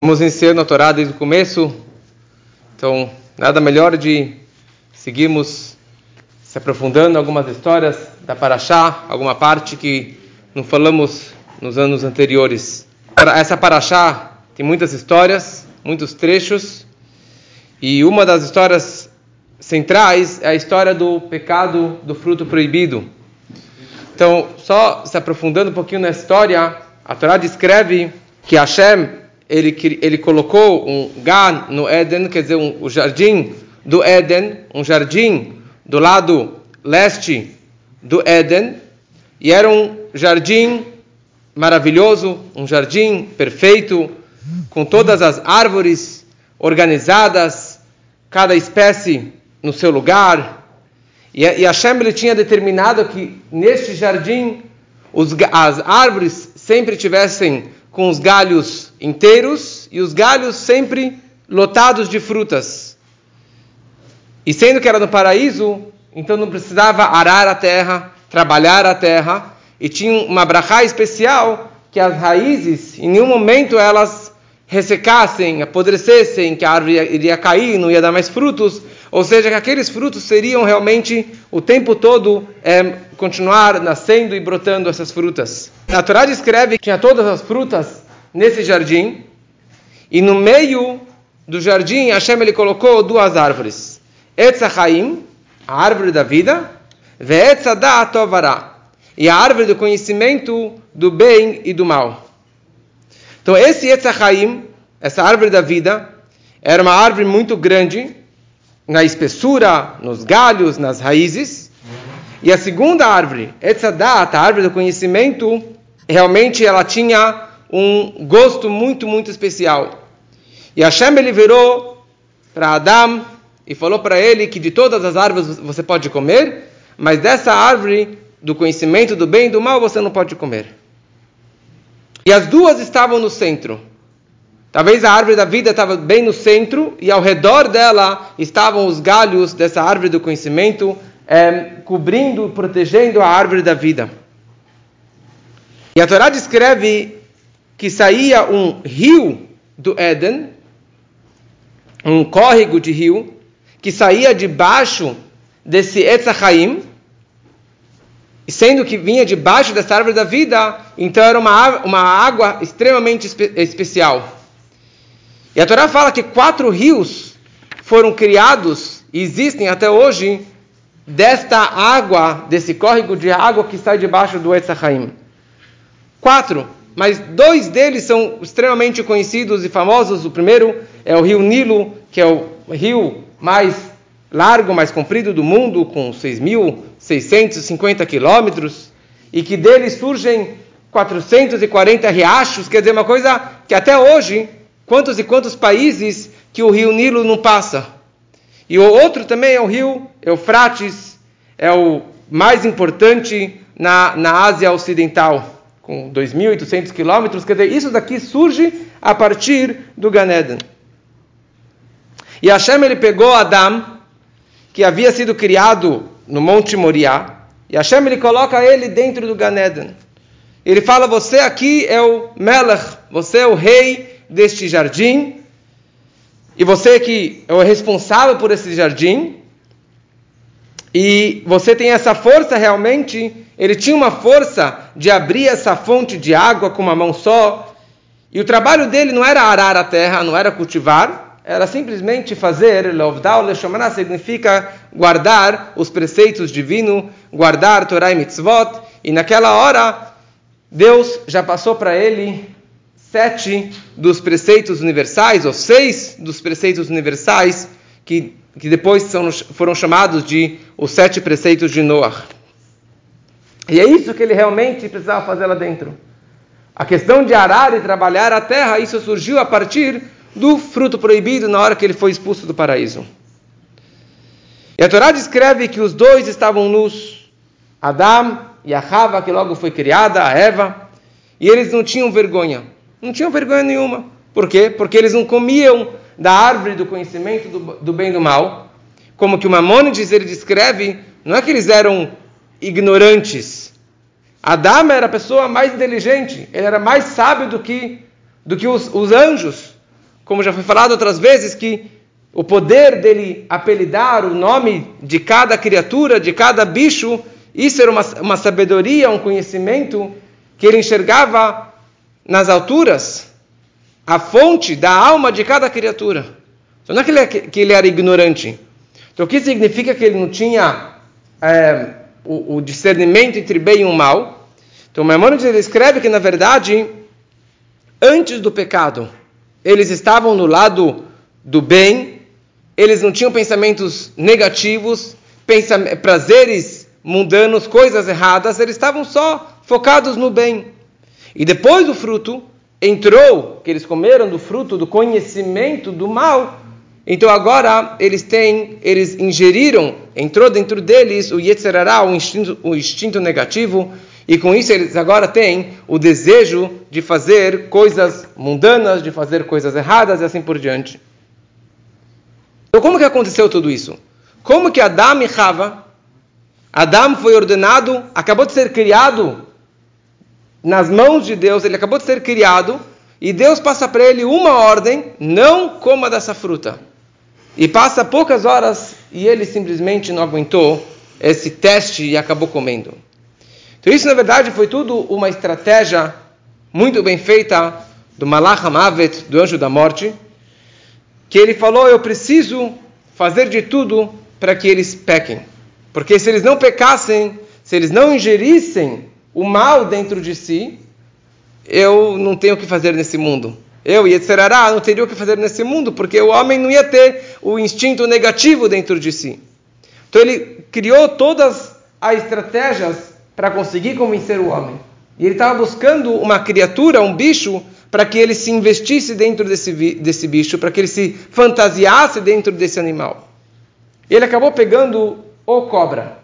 Vamos ensinando a Torá desde o começo, então nada melhor de seguirmos se aprofundando em algumas histórias da Paraxá, alguma parte que não falamos nos anos anteriores. Essa Paraxá tem muitas histórias, muitos trechos, e uma das histórias centrais é a história do pecado do fruto proibido. Então, só se aprofundando um pouquinho na história, a Torá descreve que Hashem ele, ele colocou um Gan no Éden, quer dizer, um, o jardim do Éden, um jardim do lado leste do Éden, e era um jardim maravilhoso, um jardim perfeito, com todas as árvores organizadas, cada espécie no seu lugar. E, e Hashem ele tinha determinado que neste jardim os, as árvores sempre tivessem com os galhos inteiros e os galhos sempre lotados de frutas. E sendo que era no paraíso, então não precisava arar a terra, trabalhar a terra, e tinha uma brachá especial que as raízes, em nenhum momento elas ressecassem, apodrecessem, que a árvore iria cair, não ia dar mais frutos, ou seja, que aqueles frutos seriam realmente o tempo todo é, continuar nascendo e brotando essas frutas. A Torá descreve que tinha todas as frutas nesse jardim, e no meio do jardim Hashem ele colocou duas árvores: Etzachaim, a árvore da vida, Ve'etzadat Tovara, e a árvore do conhecimento do bem e do mal. Então esse Etzachaim, essa árvore da vida, era uma árvore muito grande, na espessura, nos galhos, nas raízes. E a segunda árvore, Etzadat, a árvore do conhecimento, realmente ela tinha um gosto muito, muito especial. E Hashem ele virou para Adão e falou para ele que de todas as árvores você pode comer, mas dessa árvore do conhecimento do bem e do mal você não pode comer. E as duas estavam no centro. Talvez a árvore da vida estava bem no centro e ao redor dela estavam os galhos dessa árvore do conhecimento, é, cobrindo, protegendo a árvore da vida. E a Torá descreve que saía um rio do Éden, um córrego de rio, que saía debaixo desse Etzachaim, sendo que vinha debaixo dessa árvore da vida, então era uma, uma água extremamente espe especial. E a Torá fala que quatro rios foram criados e existem até hoje desta água, desse córrego de água que sai debaixo do Etzachaim. Quatro, mas dois deles são extremamente conhecidos e famosos. O primeiro é o rio Nilo, que é o rio mais largo, mais comprido do mundo, com 6.650 quilômetros, e que dele surgem 440 riachos, quer dizer, uma coisa que até hoje Quantos e quantos países que o rio Nilo não passa? E o outro também é o rio Eufrates, é o mais importante na, na Ásia Ocidental, com 2.800 quilômetros. Quer dizer, isso daqui surge a partir do Ganeden. E Hashem ele pegou Adão, que havia sido criado no Monte Moriá, e Hashem ele coloca ele dentro do Ganeden. Ele fala: Você aqui é o Melech, você é o rei deste jardim, e você que é o responsável por esse jardim, e você tem essa força realmente, ele tinha uma força de abrir essa fonte de água com uma mão só, e o trabalho dele não era arar a terra, não era cultivar, era simplesmente fazer, Lovdal Leshomaná significa guardar os preceitos divinos, guardar Torah e Mitzvot, e naquela hora Deus já passou para ele sete dos preceitos universais, ou seis dos preceitos universais, que, que depois são, foram chamados de os sete preceitos de Noah. E é isso que ele realmente precisava fazer lá dentro. A questão de arar e trabalhar a terra, isso surgiu a partir do fruto proibido na hora que ele foi expulso do paraíso. E a Torá descreve que os dois estavam nus, Adão e a Rava, que logo foi criada, a Eva, e eles não tinham vergonha. Não tinham vergonha nenhuma. Por quê? Porque eles não comiam da árvore do conhecimento do, do bem e do mal. Como que o Mamônides ele descreve, não é que eles eram ignorantes. Adama era a pessoa mais inteligente, ele era mais sábio do que, do que os, os anjos. como já foi falado outras vezes, que o poder dele apelidar o nome de cada criatura, de cada bicho, isso era uma, uma sabedoria, um conhecimento que ele enxergava nas alturas, a fonte da alma de cada criatura. Então não é que ele, que ele era ignorante. Então o que significa que ele não tinha é, o, o, discernimento entre bem e o mal? Então Maimonides ele escreve que na verdade, antes do pecado, eles estavam no lado do bem, eles não tinham pensamentos negativos, prazeres mundanos, coisas erradas, eles estavam só focados no bem. E depois do fruto, entrou, que eles comeram do fruto do conhecimento do mal, então agora eles têm, eles ingeriram, entrou dentro deles o Yetzerará, o instinto, o instinto negativo, e com isso eles agora têm o desejo de fazer coisas mundanas, de fazer coisas erradas e assim por diante. Então como que aconteceu tudo isso? Como que Adão e Rava, Adão foi ordenado, acabou de ser criado nas mãos de Deus, ele acabou de ser criado, e Deus passa para ele uma ordem: não coma dessa fruta. E passa poucas horas e ele simplesmente não aguentou esse teste e acabou comendo. Então isso na verdade foi tudo uma estratégia muito bem feita do Malach Hamavet, do anjo da morte, que ele falou: eu preciso fazer de tudo para que eles pequem. Porque se eles não pecassem, se eles não ingerissem o mal dentro de si, eu não tenho o que fazer nesse mundo. Eu, Yetzerará, não teria o que fazer nesse mundo, porque o homem não ia ter o instinto negativo dentro de si. Então ele criou todas as estratégias para conseguir convencer o homem. E ele estava buscando uma criatura, um bicho, para que ele se investisse dentro desse, desse bicho, para que ele se fantasiasse dentro desse animal. E ele acabou pegando o cobra.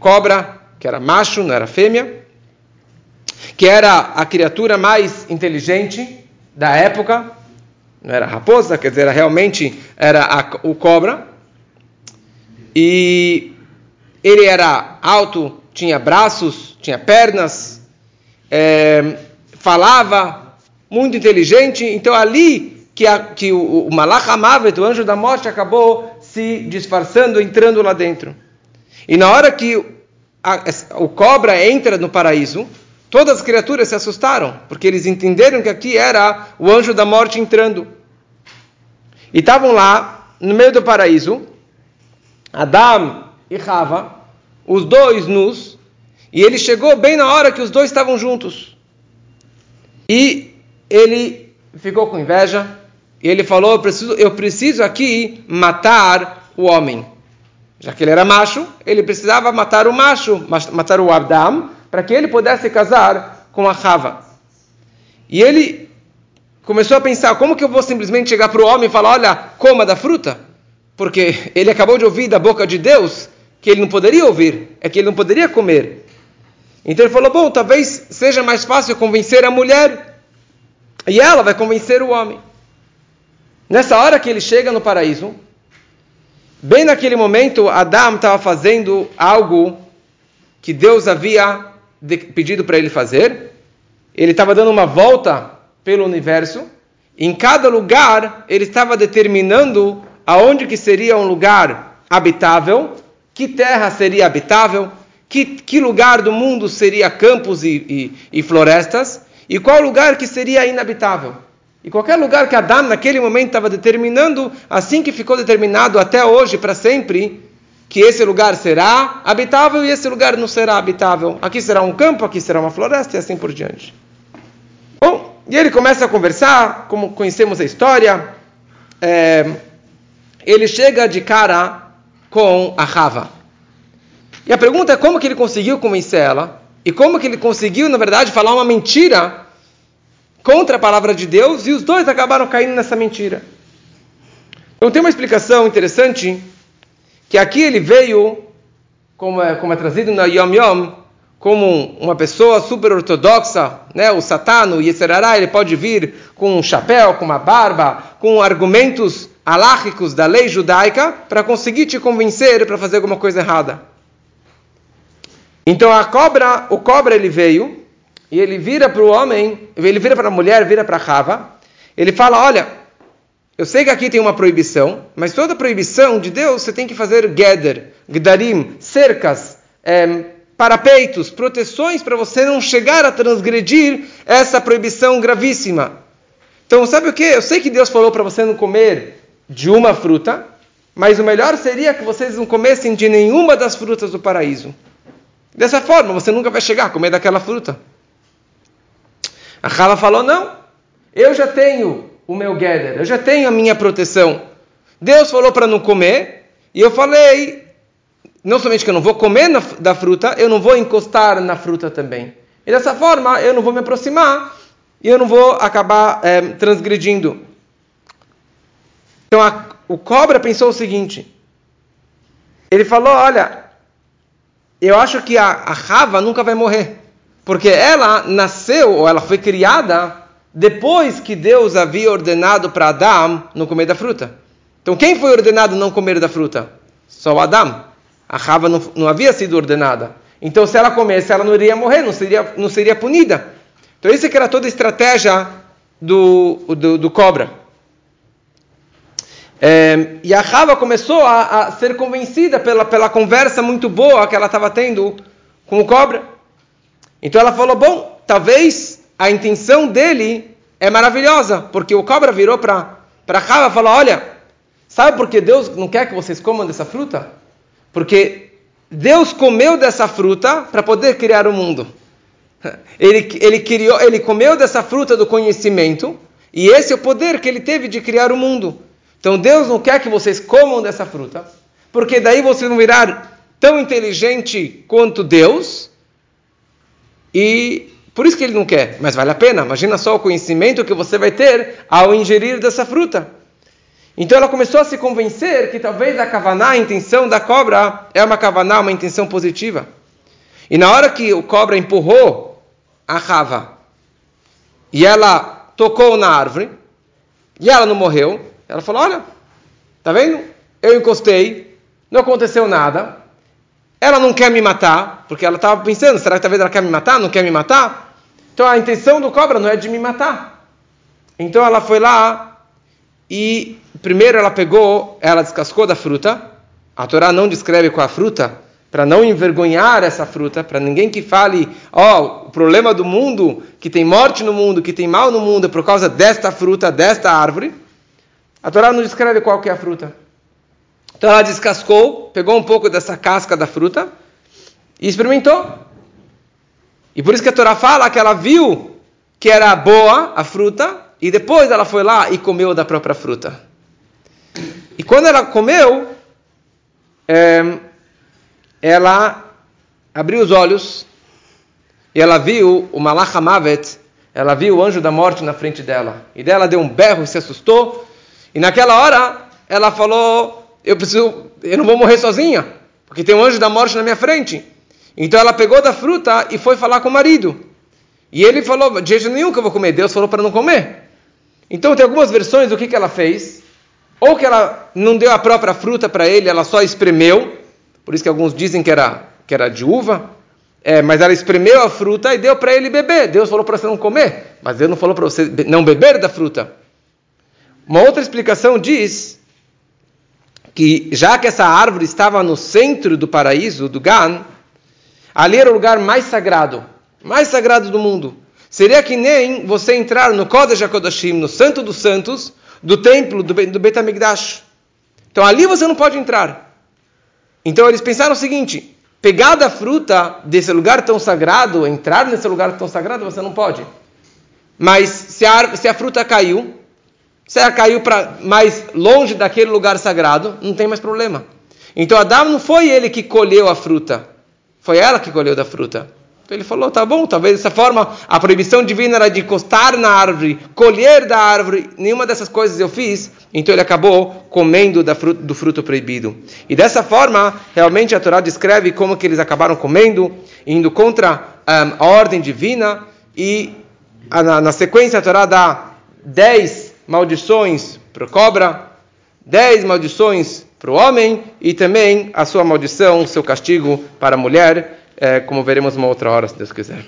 Cobra, que era macho, não era fêmea, que era a criatura mais inteligente da época, não era raposa, quer dizer, era realmente era a, o cobra. E ele era alto, tinha braços, tinha pernas, é, falava, muito inteligente. Então ali que, a, que o, o Malach Amavet, o anjo da morte, acabou se disfarçando, entrando lá dentro. E na hora que a, o cobra entra no paraíso, todas as criaturas se assustaram, porque eles entenderam que aqui era o anjo da morte entrando. E estavam lá, no meio do paraíso, Adão e Rava, os dois nus, e ele chegou bem na hora que os dois estavam juntos. E ele ficou com inveja, e ele falou: eu preciso, eu preciso aqui matar o homem. Já que ele era macho, ele precisava matar o macho, matar o Adam, para que ele pudesse casar com a Rava. E ele começou a pensar: como que eu vou simplesmente chegar para o homem e falar, olha, coma da fruta? Porque ele acabou de ouvir da boca de Deus que ele não poderia ouvir, é que ele não poderia comer. Então ele falou: bom, talvez seja mais fácil convencer a mulher e ela vai convencer o homem. Nessa hora que ele chega no paraíso, bem naquele momento, Adão estava fazendo algo que Deus havia pedido para ele fazer. Ele estava dando uma volta pelo universo. Em cada lugar, ele estava determinando aonde que seria um lugar habitável, que terra seria habitável, que, que lugar do mundo seria campos e, e, e florestas, e qual lugar que seria inabitável. E qualquer lugar que Adão naquele momento estava determinando, assim que ficou determinado até hoje, para sempre, que esse lugar será habitável e esse lugar não será habitável. Aqui será um campo, aqui será uma floresta e assim por diante. Bom, e ele começa a conversar, como conhecemos a história. É, ele chega de cara com a Rava. E a pergunta é como que ele conseguiu convencer ela e como que ele conseguiu, na verdade, falar uma mentira contra a palavra de Deus e os dois acabaram caindo nessa mentira. Então tem uma explicação interessante que aqui ele veio, como é, como é trazido na Yom Yom, como uma pessoa super ortodoxa, né? o satano, Yetzerará, ele pode vir com um chapéu, com uma barba, com argumentos alágicos da lei judaica para conseguir te convencer para fazer alguma coisa errada. Então a cobra, o cobra ele veio e ele vira para o homem, ele vira para a mulher, vira para Rava, ele fala: Olha, eu sei que aqui tem uma proibição, mas toda proibição de Deus você tem que fazer geder, gdarim, cercas, é, parapeitos, proteções para você não chegar a transgredir essa proibição gravíssima. Então, sabe o que? Eu sei que Deus falou para você não comer de uma fruta, mas o melhor seria que vocês não comessem de nenhuma das frutas do paraíso. Dessa forma, você nunca vai chegar a comer daquela fruta. A Rava falou: não, eu já tenho o meu Geder, eu já tenho a minha proteção. Deus falou para não comer, e eu falei, não somente que eu não vou comer na, da fruta, eu não vou encostar na fruta também. E dessa forma, eu não vou me aproximar e eu não vou acabar é, transgredindo. Então, a, o cobra pensou o seguinte: ele falou, olha, eu acho que a, a Rava nunca vai morrer, porque ela nasceu, ou ela foi criada depois que Deus havia ordenado para Adão não comer da fruta. Então, quem foi ordenado não comer da fruta? Só Adão. A Rava não, não, havia sido ordenada. Então, se ela comesse, ela não iria morrer, não seria, não seria punida. Então, isso que era toda a estratégia do, do, do cobra. É, e a Rava começou a, a, ser convencida pela, pela conversa muito boa que ela estava tendo com o cobra. Então ela falou: Bom, talvez a intenção dele é maravilhosa, porque o cobra virou para Rava e falou: Olha, sabe por que Deus não quer que vocês comam dessa fruta? Porque Deus comeu dessa fruta para poder criar o mundo. Ele, ele, criou, ele comeu dessa fruta do conhecimento, e esse é o poder que ele teve de criar o mundo. Então Deus não quer que vocês comam dessa fruta, porque daí vocês vão virar tão inteligente quanto Deus, e por isso que ele não quer, mas vale a pena. Imagina só o conhecimento que você vai ter ao ingerir dessa fruta. Então ela começou a se convencer que talvez a kavaná, a intenção da cobra, é uma kavaná, uma intenção positiva. E na hora que o cobra empurrou a rava e ela tocou na árvore e ela não morreu, ela falou: Olha, tá vendo? Eu encostei, não aconteceu nada. Ela não quer me matar, porque ela estava pensando: será que talvez ela quer me matar? Não quer me matar? Então a intenção do cobra não é de me matar. Então ela foi lá e primeiro ela pegou, ela descascou da fruta. A Torá não descreve qual a fruta, para não envergonhar essa fruta, para ninguém que fale, ó, oh, o problema do mundo, que tem morte no mundo, que tem mal no mundo é por causa desta fruta, desta árvore. A Torá não descreve qual que é a fruta. Então ela descascou, pegou um pouco dessa casca da fruta e experimentou. E por isso que a Torá fala que ela viu que era boa a fruta e depois ela foi lá e comeu da própria fruta. E quando ela comeu, é, ela abriu os olhos e ela viu o Malach Mavet, ela viu o anjo da morte na frente dela. E dela deu um berro e se assustou. E naquela hora ela falou: Eu preciso, eu não vou morrer sozinha, porque tem um anjo da morte na minha frente. Então ela pegou da fruta e foi falar com o marido. E ele falou: de jeito nenhum que eu vou comer. Deus falou para não comer. Então tem algumas versões do que, que ela fez. Ou que ela não deu a própria fruta para ele, ela só espremeu. Por isso que alguns dizem que era, que era de uva. É, mas ela espremeu a fruta e deu para ele beber. Deus falou para você não comer, mas Deus não falou para você não beber da fruta. Uma outra explicação diz que já que essa árvore estava no centro do paraíso, do Gan, Ali era o lugar mais sagrado, mais sagrado do mundo. Seria que nem você entrar no Kodesh HaKodashim, no Santo dos Santos, do templo do, do Bet HaMikdash. Então ali você não pode entrar. Então eles pensaram o seguinte: pegar da fruta desse lugar tão sagrado, entrar nesse lugar tão sagrado, você não pode. Mas se a, se a fruta caiu, se ela caiu para mais longe daquele lugar sagrado, não tem mais problema. Então Adão não foi ele que colheu a fruta. Foi ela que colheu da fruta. Então ele falou: tá bom, talvez dessa forma a proibição divina era de encostar na árvore, colher da árvore, nenhuma dessas coisas eu fiz, então ele acabou comendo fruta, do fruto proibido. E dessa forma, realmente a Torá descreve como que eles acabaram comendo, indo contra um, a ordem divina, e na, na sequência a Torá dá dez maldições para a cobra, dez maldições para o homem e também a sua maldição, seu castigo para a mulher, é, como veremos uma outra hora, se Deus quiser.